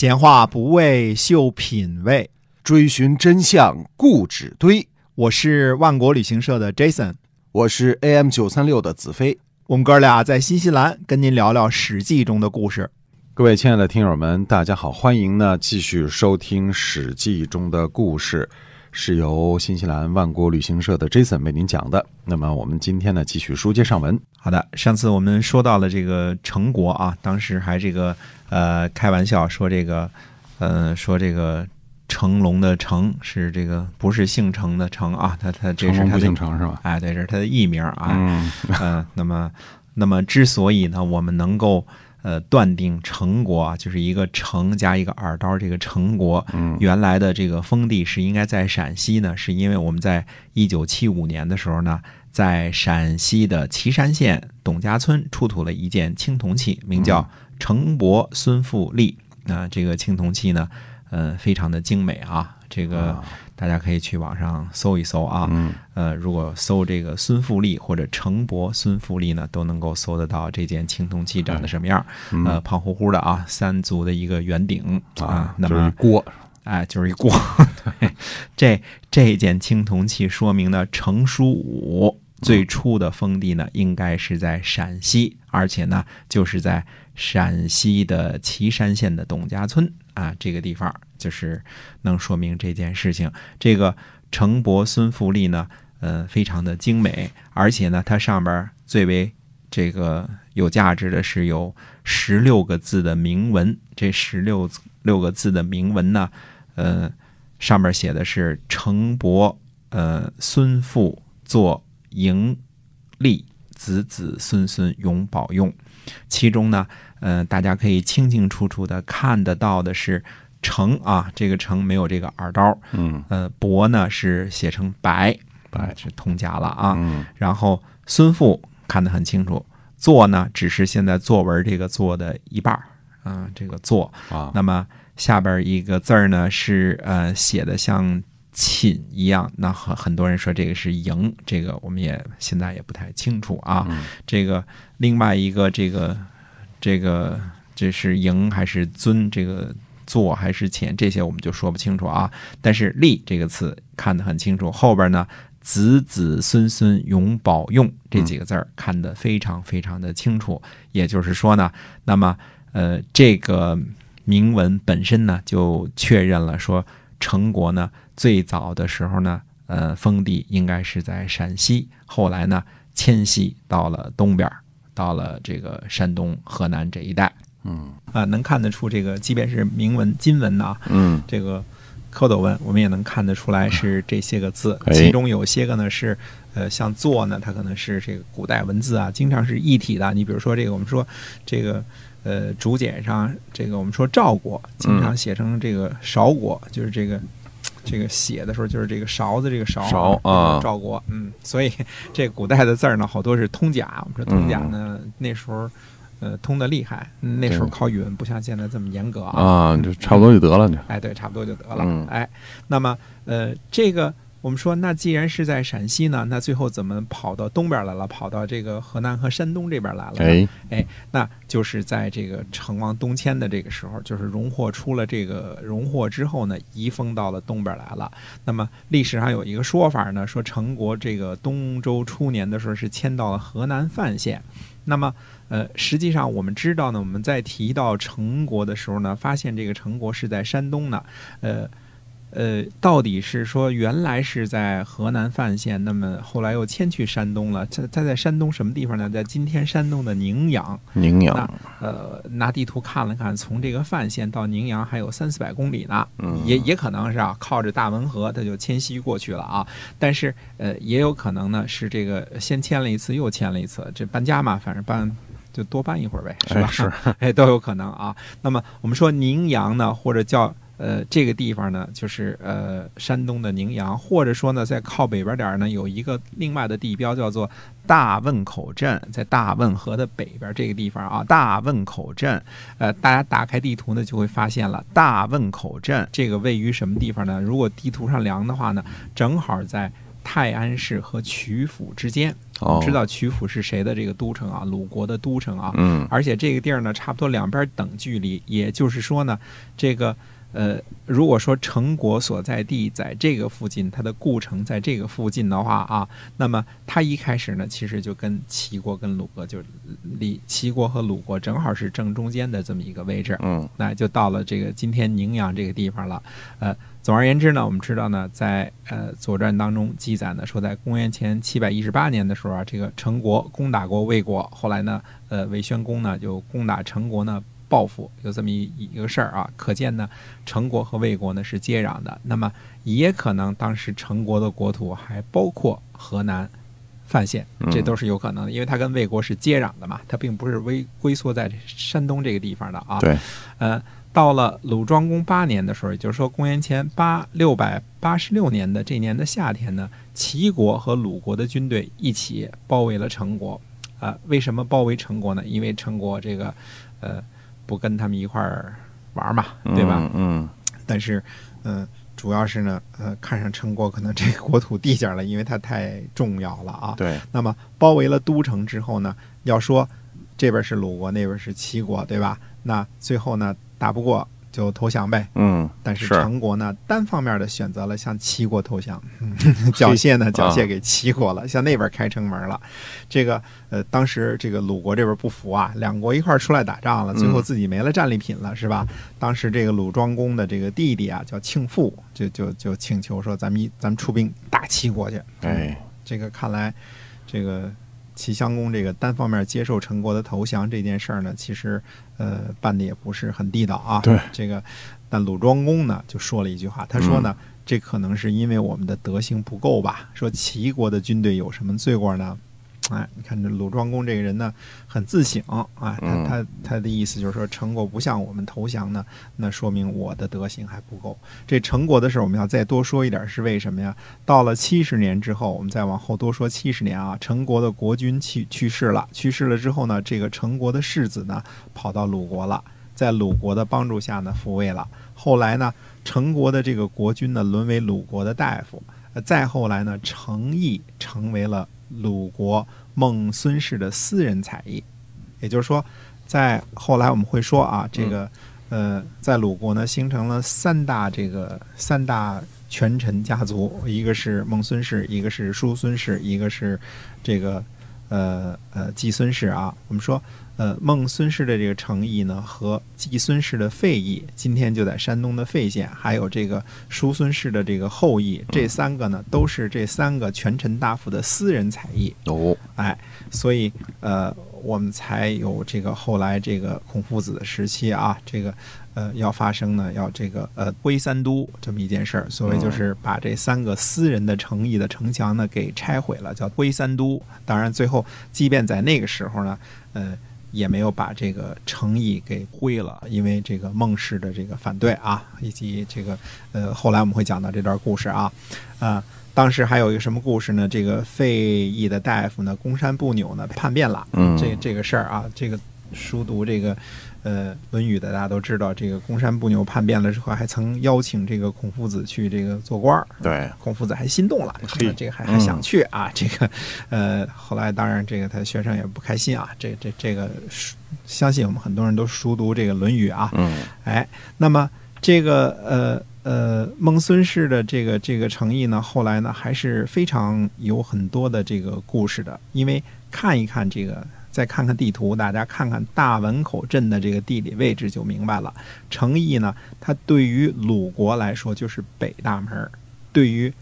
闲话不为秀品味，追寻真相固执堆。我是万国旅行社的 Jason，我是 AM 九三六的子飞。我们哥俩在新西兰跟您聊聊《史记》中的故事。各位亲爱的听友们，大家好，欢迎呢继续收听《史记》中的故事，是由新西兰万国旅行社的 Jason 为您讲的。那么我们今天呢继续书接上文。好的，上次我们说到了这个成国啊，当时还这个呃开玩笑说这个呃说这个成龙的成是这个不是姓成的成啊，他他这是他的姓程是吧？哎，对，这是他的艺名啊。嗯，呃，那么那么之所以呢，我们能够呃断定成国啊，就是一个成加一个耳刀，这个成国嗯。原来的这个封地是应该在陕西呢，是因为我们在一九七五年的时候呢，在陕西的岐山县董家村出土了一件青铜器，名叫成伯孙富立。那、这个青铜器呢，呃，非常的精美啊，这个啊大家可以去网上搜一搜啊。嗯呃，如果搜这个孙富利或者程伯孙富利呢，都能够搜得到这件青铜器长得什么样。嗯呃，胖乎乎的啊，三足的一个圆顶啊，那就是一么锅，哎，就是一锅。对，这这件青铜器说明呢，程叔武最初的封地呢，应该是在陕西，而且呢，就是在陕西的岐山县的董家村啊，这个地方就是能说明这件事情。这个程伯孙富立呢，呃，非常的精美，而且呢，它上边最为这个有价值的是有十六个字的铭文。这十六六个字的铭文呢，呃，上面写的是程伯呃孙父作迎立，子子孙孙永保用。其中呢，呃，大家可以清清楚楚的看得到的是成啊，这个成没有这个耳刀，嗯呃，伯呢是写成白，白是通假了啊。嗯然后孙父看得很清楚，作呢只是现在作文这个作的一半儿啊、这个作。啊那么下边一个字儿呢是呃写的像寝一样，那很很多人说这个是营，这个我们也现在也不太清楚啊。嗯这个另外一个这个这个这是营还是尊这个。坐还是浅，这些我们就说不清楚啊。但是“利”这个词看得很清楚，后边呢“子子孙孙永保用”这几个字儿看得非常非常的清楚。也就是说呢，那么呃，这个铭文本身呢，就确认了说，成国呢最早的时候呢，呃，封地应该是在陕西，后来呢迁徙到了东边，到了这个山东、河南这一带。嗯啊、能看得出这个，即便是铭文、金文啊、嗯这个蝌蚪文，我们也能看得出来是 这些个字，哎其中有些个呢是，呃，像“作”呢，它可能是这个古代文字啊，经常是一体的。你比如说这个，我们说这个，呃，竹简上这个我们说赵国，经常写成这个韶国，就是这个。这个写的时候就是这个勺子，这个勺勺啊。赵国，嗯，所以这古代的字儿呢，好多是通假。我们说通假呢，那时候呃通的厉害，嗯那时候对。考语文不像现在这么严格。啊，就差不多就得了，就哎，对，差不多就得了。嗯。哎，那么呃，这个我们说，那既然是在陕西呢，那最后怎么跑到东边来了？跑到这个河南和山东这边来了呢？哎哎，那就是在这个成王东迁的这个时候，就是荣获出了这个荣获之后呢，移封到了东边来了。那么历史上有一个说法呢，说成国这个东周初年的时候是迁到了河南范县。那么，呃，实际上我们知道呢，我们在提到成国的时候呢，发现这个成国是在山东呢，呃。呃，到底是说原来是在河南范县，那么后来又迁去山东了。在在在山东什么地方呢？在今天山东的宁阳。宁阳呃，拿地图看了看，从这个范县到宁阳还有三四百公里呢。嗯也也可能是啊，靠着大汶河，它就迁徙过去了啊。但是呃，也有可能呢，是这个先迁了一次，又迁了一次，这搬家嘛，反正搬。就多搬一会儿呗，是吧？哎是 哎，都有可能啊。那么我们说宁阳呢，或者叫呃这个地方呢，就是呃山东的宁阳，或者说呢，在靠北边点儿呢，有一个另外的地标叫做大汶口镇，在大汶河的北边这个地方啊，大汶口镇。呃，大家打开地图呢，就会发现了大汶口镇这个位于什么地方呢？如果地图上量的话呢，正好在泰安市和曲阜之间。哦我们知道曲阜是谁的这个都城啊？鲁国的都城啊。嗯而且这个地儿呢，差不多两边等距离，也就是说呢，这个呃，如果说成国所在地在这个附近，它的故城在这个附近的话啊，那么它一开始呢，其实就跟齐国跟鲁国就离齐国和鲁国正好是正中间的这么一个位置，嗯那就到了这个今天宁阳这个地方了。呃，总而言之呢，我们知道呢，在呃《左传》当中记载呢，说在公元前七百一十八年的时候啊，这个陈国攻打过魏国，后来呢，呃，魏宣公呢就攻打陈国呢。报复有这么一一个事儿啊，可见呢，陈国和魏国呢是接壤的。那么也可能当时陈国的国土还包括河南范县，这都是有可能的，因为它跟魏国是接壤的嘛，它并不是微龟缩在山东这个地方的啊。对，呃，到了鲁庄公八年的时候，也就是说公元前八六百八十六年的这年的夏天呢，齐国和鲁国的军队一起包围了陈国。啊、为什么包围陈国呢？因为陈国这个，呃，不跟他们一块儿玩嘛，对吧？嗯嗯但是，嗯、主要是呢，呃，看上陈国可能这个国土地界了，因为它太重要了啊。对，那么包围了都城之后呢，要说这边是鲁国，那边是齐国，对吧？那最后呢，打不过就投降呗。嗯但是是陈国呢，单方面的选择了向齐国投降，嗯 缴械呢，缴械给齐国了，向那边开城门了。这个呃，当时这个鲁国这边不服啊，两国一块儿出来打仗了，最后自己没了战利品了，是吧？当时这个鲁庄公的这个弟弟啊，叫庆父，就就就请求说，咱们一咱们出兵打齐国去。哎，这个看来，这个齐襄公这个单方面接受陈国的投降这件事儿呢，其实呃办的也不是很地道啊。对，这个，但鲁庄公呢就说了一句话，他说呢，这可能是因为我们的德行不够吧？说齐国的军队有什么罪过呢？哎，你看这鲁庄公这个人呢，很自省啊，他嗯他他的意思就是说，陈国不向我们投降呢，那说明我的德行还不够。这陈国的事儿，我们要再多说一点，是为什么呀？到了七十年之后，我们再往后多说七十年啊，陈国的国君去去世了，去世了之后呢，这个陈国的世子呢，跑到鲁国了，在鲁国的帮助下呢，复位了。后来呢，陈国的这个国君呢，沦为鲁国的大夫。呃再后来呢，程颐成为了鲁国孟孙氏的私人才艺。也就是说，在后来我们会说啊，这个呃，在鲁国呢，形成了三大这个三大权臣家族，一个是孟孙氏，一个是叔孙氏，一个是这个呃呃季孙氏啊。我们说，呃，孟孙氏的这个诚意呢，和季孙氏的废邑，今天就在山东的费县，还有这个叔孙氏的这个后裔，这三个呢，都是这三个权臣大夫的私人才艺。哦，哎，所以呃，我们才有这个后来这个孔夫子的时期啊，这个呃要发生呢，要这个呃归三都这么一件事儿。所谓就是把这三个私人的诚意的城墙呢给拆毁了，叫归三都。当然，最后即便在那个时候呢，呃。也没有把这个诚意给灰了，因为这个孟氏的这个反对啊，以及这个呃，后来我们会讲到这段故事啊，啊、当时还有一个什么故事呢？这个费祎的大夫呢，公山不扭呢叛变了。嗯这这个事儿啊，这个熟读这个呃《论语》的大家都知道，这个公山不牛叛变了之后，还曾邀请这个孔夫子去这个做官儿。对，孔夫子还心动了，嘿这个还还想去啊，这个，呃，后来当然这个他学生也不开心啊，这这这个熟相信我们很多人都熟读这个《论语》啊，嗯哎，那么这个呃呃孟孙氏的这个这个诚意呢，后来呢还是非常有很多的这个故事的，因为看一看这个。再看看地图，大家看看大汶口镇的这个地理位置就明白了。诚意呢，它对于鲁国来说就是北大门儿，对于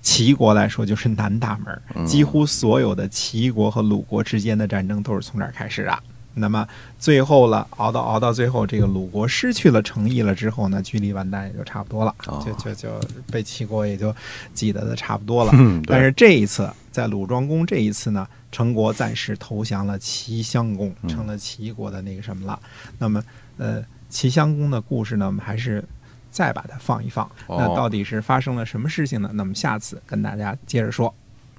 齐国来说就是南大门儿。几乎所有的齐国和鲁国之间的战争都是从这儿开始的。那么最后了，熬到熬到最后，这个鲁国失去了诚意了之后呢，距离完蛋也就差不多了，哦就就就被齐国也就挤得的差不多了。嗯，但是这一次，在鲁庄公这一次呢，陈国暂时投降了齐襄公，嗯成了齐国的那个什么了。那么，呃，齐襄公的故事呢，我们还是再把它放一放。哦那到底是发生了什么事情呢？那么下次跟大家接着说。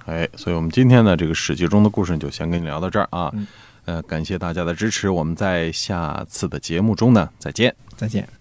哎，所以我们今天呢这个《史记》中的故事就先跟你聊到这儿啊嗯。呃，感谢大家的支持，我们在下次的节目中呢再见。再见。